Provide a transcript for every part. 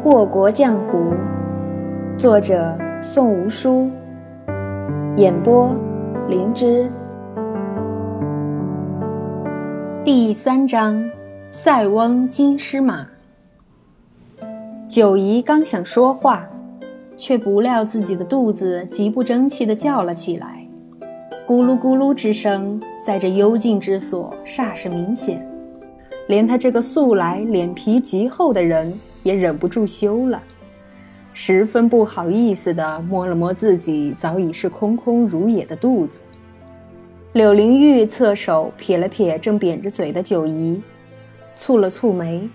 祸国江湖，作者宋无书，演播灵芝。第三章：塞翁金狮马。九姨刚想说话，却不料自己的肚子极不争气地叫了起来，咕噜咕噜之声在这幽静之所煞是明显，连他这个素来脸皮极厚的人也忍不住羞了，十分不好意思地摸了摸自己早已是空空如也的肚子。柳灵玉侧手撇了撇正扁着嘴的九姨，蹙了蹙眉。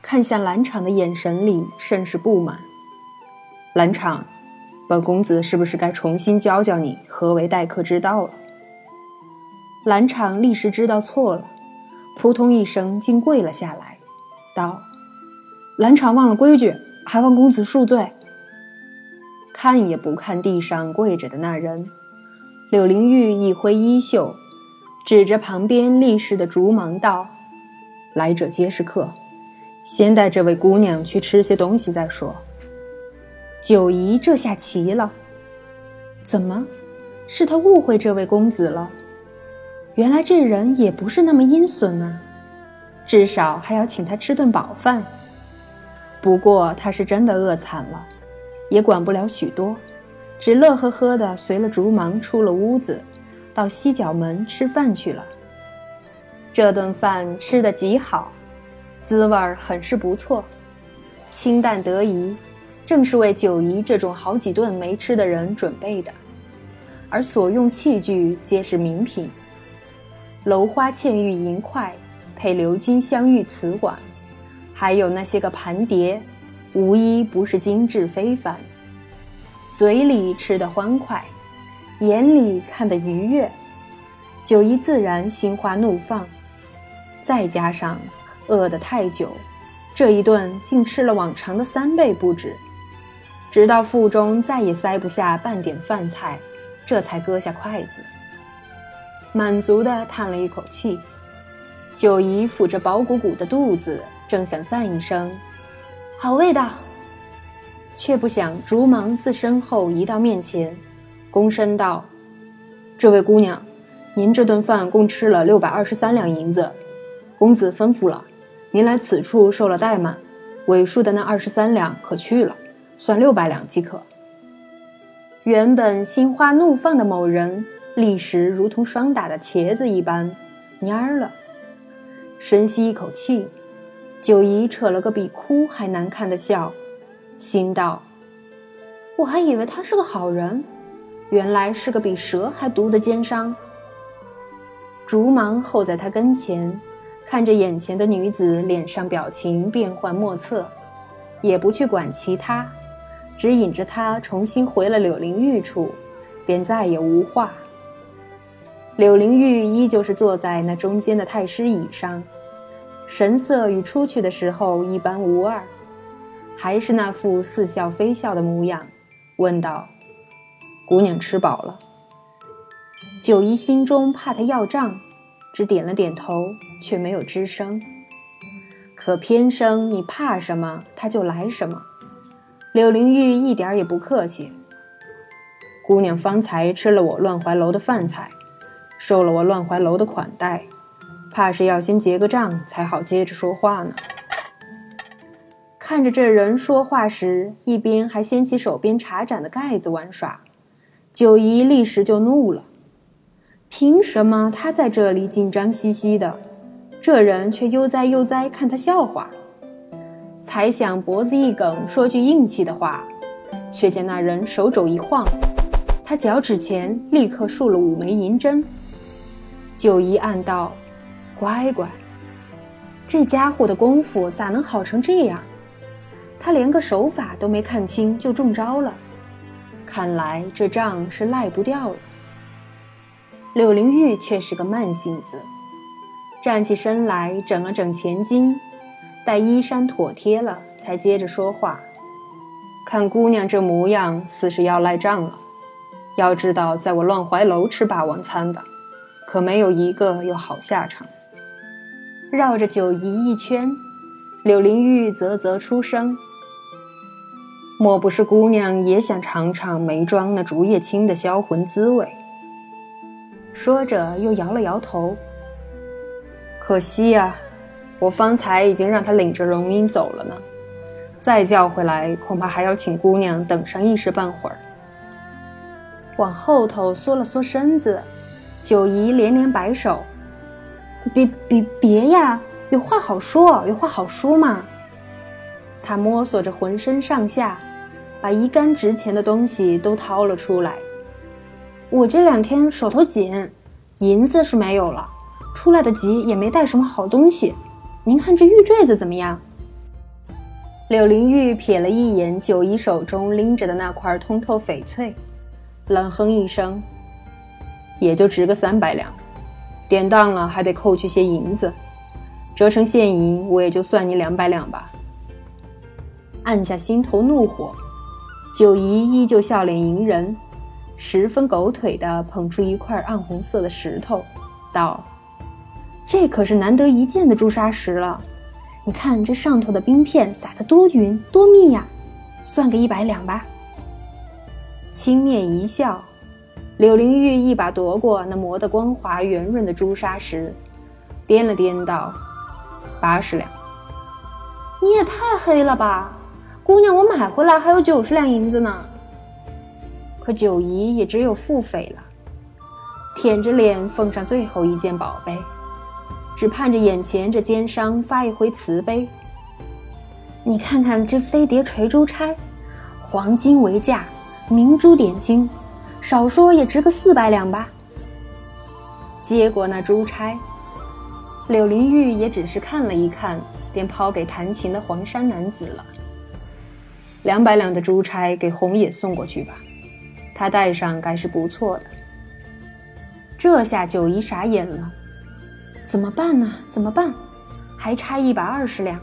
看向兰场的眼神里甚是不满。兰场，本公子是不是该重新教教你何为待客之道了？兰场立时知道错了，扑通一声竟跪了下来，道：“兰长忘了规矩，还望公子恕罪。”看也不看地上跪着的那人，柳灵玉一挥衣袖，指着旁边立侍的竹芒道：“来者皆是客。”先带这位姑娘去吃些东西再说。九姨这下奇了，怎么，是她误会这位公子了？原来这人也不是那么阴损啊，至少还要请他吃顿饱饭。不过他是真的饿惨了，也管不了许多，只乐呵呵的随了竹芒出了屋子，到西角门吃饭去了。这顿饭吃得极好。滋味儿很是不错，清淡得宜，正是为九姨这种好几顿没吃的人准备的。而所用器具皆是名品，镂花嵌玉银筷配鎏金镶玉瓷碗，还有那些个盘碟，无一不是精致非凡。嘴里吃得欢快，眼里看得愉悦，九姨自然心花怒放，再加上。饿得太久，这一顿竟吃了往常的三倍不止，直到腹中再也塞不下半点饭菜，这才搁下筷子，满足地叹了一口气。九姨抚着饱鼓鼓的肚子，正想赞一声“好味道”，却不想竹芒自身后移到面前，躬身道：“这位姑娘，您这顿饭共吃了六百二十三两银子，公子吩咐了。”您来此处受了怠慢，尾数的那二十三两可去了，算六百两即可。原本心花怒放的某人，立时如同霜打的茄子一般蔫儿了。深吸一口气，九姨扯了个比哭还难看的笑，心道：我还以为他是个好人，原来是个比蛇还毒的奸商。竹芒候在他跟前。看着眼前的女子，脸上表情变幻莫测，也不去管其他，只引着她重新回了柳灵玉处，便再也无话。柳灵玉依旧是坐在那中间的太师椅上，神色与出去的时候一般无二，还是那副似笑非笑的模样，问道：“姑娘吃饱了？”九姨心中怕他要账。只点了点头，却没有吱声。可偏生你怕什么，他就来什么。柳灵玉一点也不客气。姑娘方才吃了我乱怀楼的饭菜，受了我乱怀楼的款待，怕是要先结个账才好接着说话呢。看着这人说话时，一边还掀起手边茶盏的盖子玩耍，九姨立时就怒了。凭什么他在这里紧张兮兮的，这人却悠哉悠哉看他笑话？才想脖子一梗说句硬气的话，却见那人手肘一晃，他脚趾前立刻竖了五枚银针。九姨暗道：“乖乖，这家伙的功夫咋能好成这样？他连个手法都没看清就中招了，看来这账是赖不掉了。”柳灵玉却是个慢性子，站起身来，整了整前襟，待衣衫妥帖了，才接着说话。看姑娘这模样，似是要赖账了。要知道，在我乱怀楼吃霸王餐的，可没有一个有好下场。绕着九姨一圈，柳灵玉啧啧出声：“莫不是姑娘也想尝尝梅庄那竹叶青的销魂滋味？说着，又摇了摇头。可惜呀，我方才已经让他领着荣英走了呢，再叫回来，恐怕还要请姑娘等上一时半会儿。往后头缩了缩身子，九姨连连摆手：“别别别呀，有话好说，有话好说嘛。”他摸索着浑身上下，把一干值钱的东西都掏了出来。我这两天手头紧，银子是没有了，出来的急也没带什么好东西。您看这玉坠子怎么样？柳灵玉瞥了一眼九姨手中拎着的那块通透翡翠。冷哼一声，也就值个三百两，典当了还得扣去些银子，折成现银，我也就算你两百两吧。按下心头怒火，九姨依旧笑脸迎人，十分狗腿地捧出一块暗红色的石头，道：“这可是难得一见的朱砂石了，你看这上头的冰片撒得多匀多密呀，算个一百两吧。”轻蔑一笑，柳灵玉一把夺过那磨得光滑圆润的朱砂石，掂了掂道：“八十两。”你也太黑了吧，姑娘，我买回来还有九十两银子呢。可九姨也只有腹诽了，舔着脸奉上最后一件宝贝，只盼着眼前这奸商发一回慈悲。你看看这飞碟垂珠钗，黄金为价。明珠点睛，少说也值个四百两吧。接过那珠钗，柳林玉也只是看了一看，便抛给弹琴的黄衫男子了。两百两的珠钗给红野送过去吧，他戴上该是不错的。这下九姨傻眼了，怎么办呢？怎么办？还差一百二十两，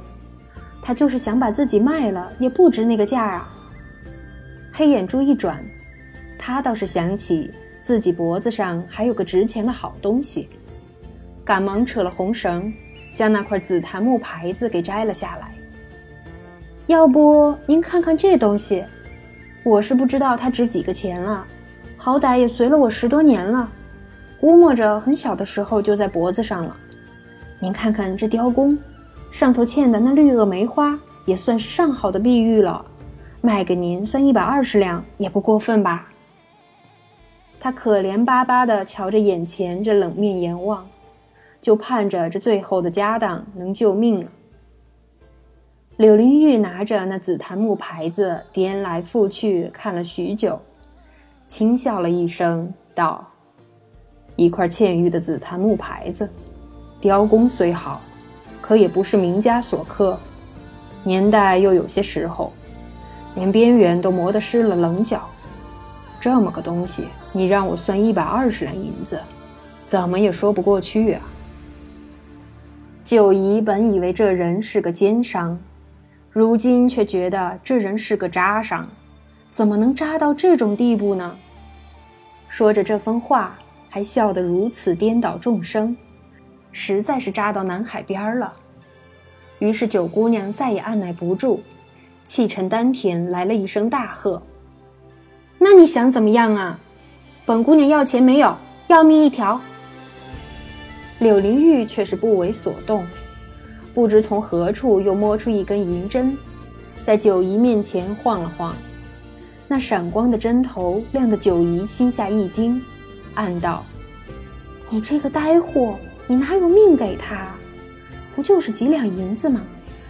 他就是想把自己卖了，也不值那个价啊。黑眼珠一转，他倒是想起自己脖子上还有个值钱的好东西，赶忙扯了红绳，将那块紫檀木牌子给摘了下来。要不您看看这东西，我是不知道它值几个钱了，好歹也随了我十多年了，估摸着很小的时候就在脖子上了。您看看这雕工，上头嵌的那绿萼梅花，也算是上好的碧玉了。卖给您算一百二十两也不过分吧？他可怜巴巴地瞧着眼前这冷面阎王，就盼着这最后的家当能救命了。柳林玉拿着那紫檀木牌子颠来覆去看了许久，轻笑了一声，道：“一块嵌玉的紫檀木牌子，雕工虽好，可也不是名家所刻，年代又有些时候。”连边缘都磨得湿了棱角，这么个东西，你让我算一百二十两银子，怎么也说不过去啊！九姨本以为这人是个奸商，如今却觉得这人是个渣商，怎么能渣到这种地步呢？说着这番话，还笑得如此颠倒众生，实在是渣到南海边了。于是九姑娘再也按耐不住。气沉丹田，来了一声大喝：“那你想怎么样啊？本姑娘要钱没有，要命一条。”柳灵玉却是不为所动，不知从何处又摸出一根银针，在九姨面前晃了晃，那闪光的针头亮得九姨心下一惊，暗道：“你这个呆货，你哪有命给他？不就是几两银子吗？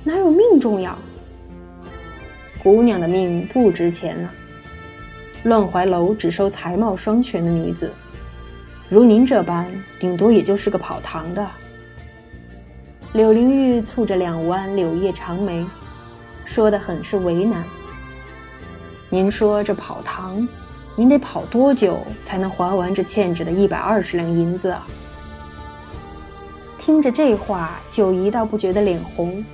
哪有命重要？”姑娘的命不值钱了。乱怀楼只收才貌双全的女子，如您这般，顶多也就是个跑堂的。柳灵玉蹙着两弯柳叶长眉，说得很是为难。您说这跑堂，您得跑多久才能还完这欠着的一百二十两银子啊？听着这话，九姨倒不觉得脸红。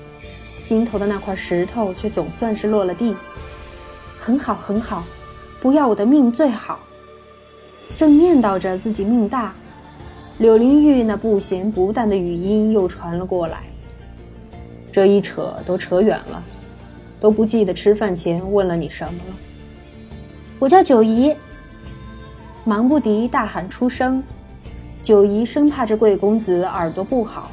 心头的那块石头却总算是落了地，很好很好，不要我的命最好。正念叨着自己命大，柳灵玉那不咸不淡的语音又传了过来。这一扯都扯远了，都不记得吃饭前问了你什么了。我叫九姨。忙不迭大喊出声，九姨生怕这贵公子耳朵不好。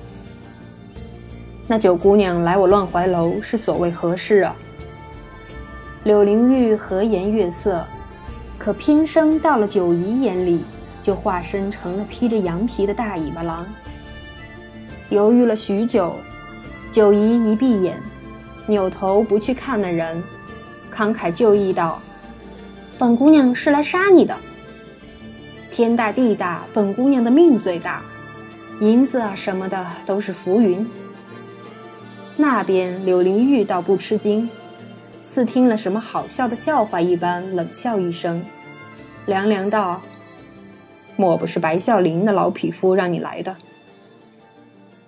那九姑娘来我乱怀楼是所谓何事啊？柳灵玉和颜悦色，可偏生到了九姨眼里，就化身成了披着羊皮的大尾巴狼。犹豫了许久，九姨一闭眼，扭头不去看那人，慷慨就义道：“本姑娘是来杀你的。天大地大，本姑娘的命最大，银子啊什么的都是浮云。”那边柳灵玉倒不吃惊，似听了什么好笑的笑话一般，冷笑一声，凉凉道：“莫不是白孝林那老匹夫让你来的？”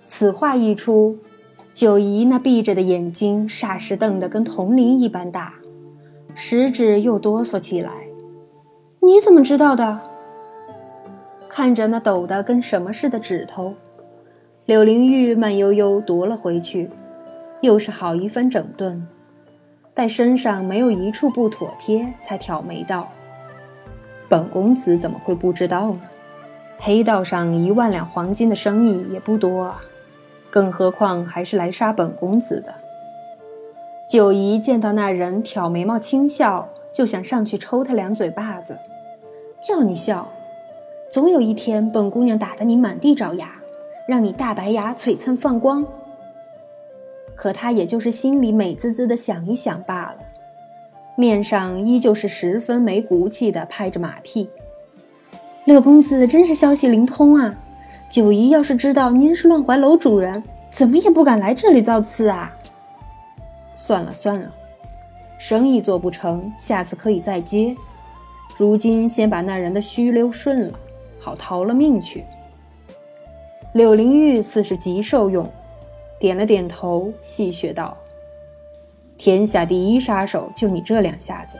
此话一出，九姨那闭着的眼睛霎时瞪得跟铜铃一般大，食指又哆嗦起来。“你怎么知道的？”看着那抖得跟什么似的指头，柳灵玉慢悠悠夺了回去。又是好一番整顿，待身上没有一处不妥帖，才挑眉道：“本公子怎么会不知道呢？黑道上一万两黄金的生意也不多啊，更何况还是来杀本公子的。”九姨见到那人挑眉毛轻笑，就想上去抽他两嘴巴子，叫你笑，总有一天本姑娘打得你满地找牙，让你大白牙璀璨放光。可他也就是心里美滋滋的想一想罢了，面上依旧是十分没骨气的拍着马屁。六公子真是消息灵通啊！九姨要是知道您是乱怀楼主人，怎么也不敢来这里造次啊。算了算了，生意做不成，下次可以再接。如今先把那人的须溜顺了，好逃了命去。柳灵玉似是极受用。点了点头，戏谑道：“天下第一杀手就你这两下子，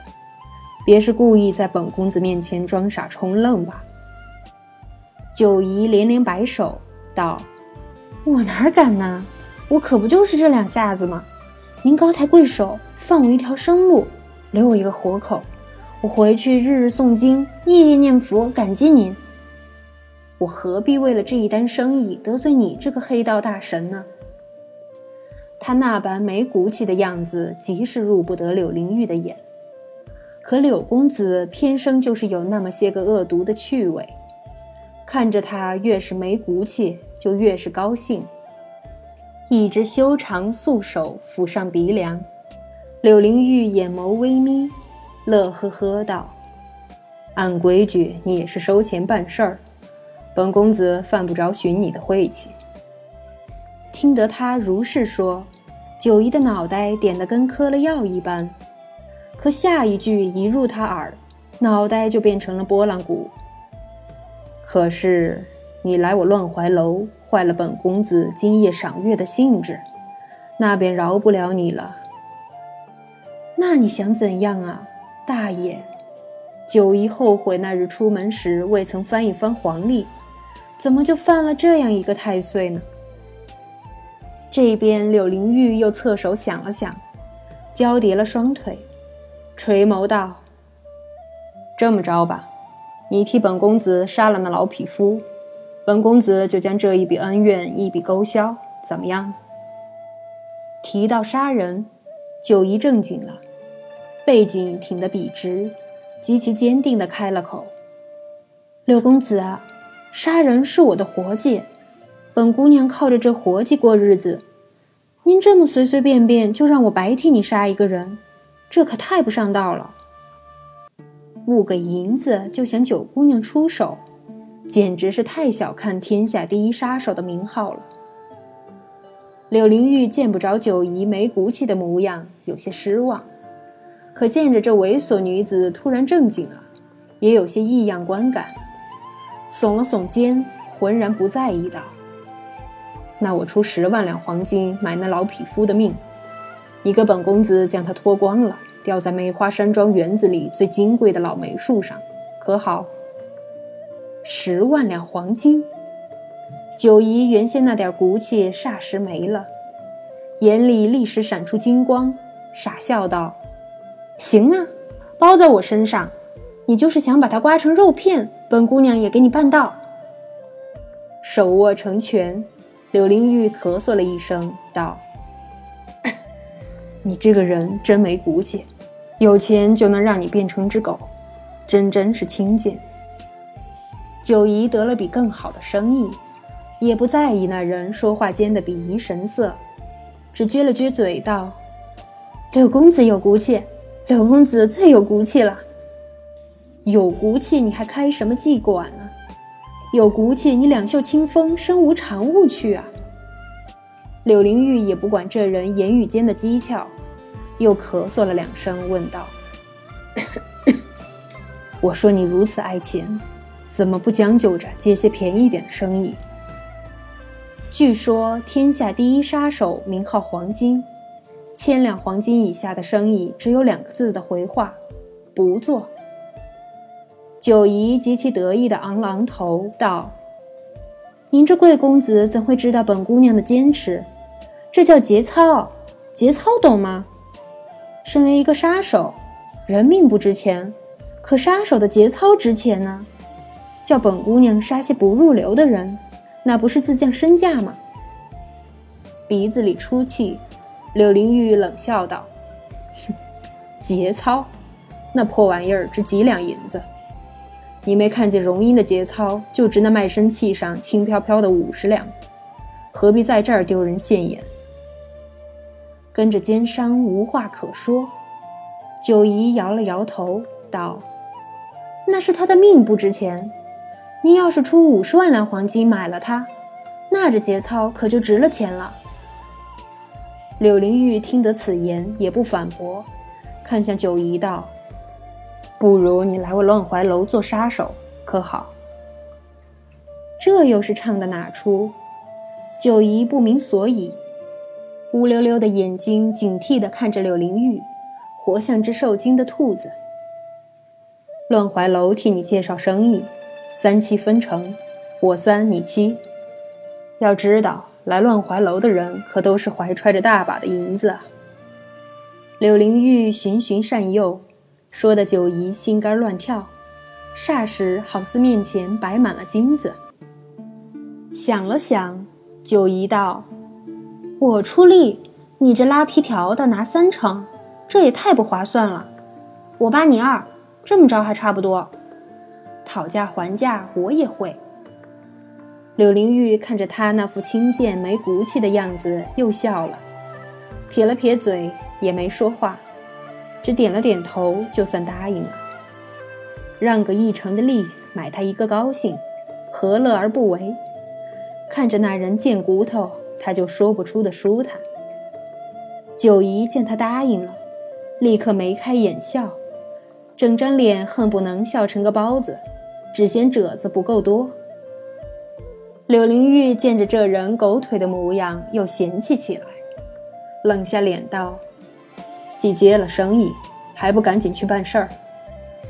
别是故意在本公子面前装傻充愣吧？”九姨连连摆手道：“我哪敢呢？我可不就是这两下子吗？您高抬贵手，放我一条生路，留我一个活口，我回去日日诵经，夜夜念佛，感激您。我何必为了这一单生意得罪你这个黑道大神呢？”他那般没骨气的样子，极是入不得柳灵玉的眼。可柳公子偏生就是有那么些个恶毒的趣味，看着他越是没骨气，就越是高兴。一只修长素手抚上鼻梁，柳灵玉眼眸微眯，乐呵呵道：“按规矩，你也是收钱办事儿，本公子犯不着寻你的晦气。”听得他如是说。九姨的脑袋点得跟磕了药一般，可下一句一入他耳，脑袋就变成了拨浪鼓。可是你来我乱怀楼，坏了本公子今夜赏月的兴致，那便饶不了你了。那你想怎样啊，大爷？九姨后悔那日出门时未曾翻一翻黄历，怎么就犯了这样一个太岁呢？这边柳灵玉又侧手想了想，交叠了双腿，垂眸道：“这么着吧，你替本公子杀了那老匹夫，本公子就将这一笔恩怨一笔勾销，怎么样？”提到杀人，九姨正经了，背脊挺得笔直，极其坚定地开了口：“柳公子啊，杀人是我的活计。”本姑娘靠着这活计过日子，您这么随随便便就让我白替你杀一个人，这可太不上道了。不给银子就想九姑娘出手，简直是太小看天下第一杀手的名号了。柳灵玉见不着九姨没骨气的模样，有些失望；可见着这猥琐女子突然正经了，也有些异样观感，耸了耸肩，浑然不在意道。那我出十万两黄金买那老匹夫的命，一个本公子将他脱光了，吊在梅花山庄园子里最金贵的老梅树上，可好？十万两黄金，九姨原先那点骨气霎时没了，眼里立时闪出金光，傻笑道：“行啊，包在我身上。你就是想把它刮成肉片，本姑娘也给你办到。”手握成拳，柳灵玉咳嗽了一声，道：“你这个人真没骨气，有钱就能让你变成只狗，真真是轻贱。”九姨得了笔更好的生意，也不在意那人说话间的鄙夷神色，只撅了撅嘴道：“柳公子有骨气，柳公子最有骨气了。有骨气你还开什么妓馆？有骨气你两袖清风，身无长物去啊！”柳灵玉也不管这人言语间的讥诮，又咳嗽了两声，问道：“我说你如此爱钱。”怎么不将就着接些便宜点的生意？据说天下第一杀手名号黄金，千两黄金以下的生意只有两个字的回话：不做。九姨极其得意的昂昂头，道：“您这贵公子怎会知道本姑娘的坚持？这叫节操，节操懂吗？身为一个杀手，人命不值钱，可杀手的节操值钱呢。”叫本姑娘杀些不入流的人，那不是自降身价吗？鼻子里出气，柳灵玉冷笑道：“哼，节操，那破玩意儿值几两银子？你没看见荣英的节操就值那卖身契上轻飘飘的五十两，何必在这儿丢人现眼？”跟着奸商无话可说，九姨摇了摇头道：“那是他的命不值钱。”您要是出五十万两黄金买了他，那这节操可就值了钱了。柳灵玉听得此言，也不反驳，看向九姨道：“不如你来我乱怀楼做杀手，可好？”这又是唱的哪出？九姨不明所以，乌溜溜的眼睛警惕地看着柳灵玉，活像只受惊的兔子。乱怀楼替你介绍生意。三七分成，我三你七。要知道，来乱怀楼的人可都是怀揣着大把的银子啊。柳灵玉循循善诱，说的九姨心肝乱跳，霎时好似面前摆满了金子。想了想，九姨道：“我出力，你这拉皮条的拿三成，这也太不划算了。我八你二，这么着还差不多。”讨价还价，我也会。柳灵玉看着他那副轻贱没骨气的样子，又笑了，撇了撇嘴，也没说话，只点了点头，就算答应了。让个一成的利，买他一个高兴，何乐而不为？看着那人贱骨头，他就说不出的舒坦。九姨见他答应了，立刻眉开眼笑，整张脸恨不能笑成个包子。只嫌褶子不够多。柳灵玉见着这人狗腿的模样，又嫌弃起来，冷下脸道：“既接了生意，还不赶紧去办事儿？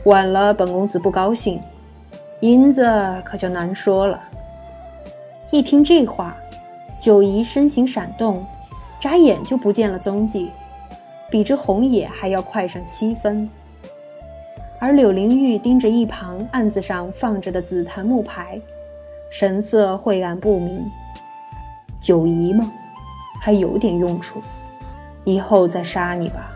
晚了，本公子不高兴，银子可就难说了。”一听这话，九姨身形闪动，眨眼就不见了踪迹，比之红野还要快上七分。而柳灵玉盯着一旁案子上放着的紫檀木牌，神色晦暗不明。九姨吗？还有点用处，以后再杀你吧。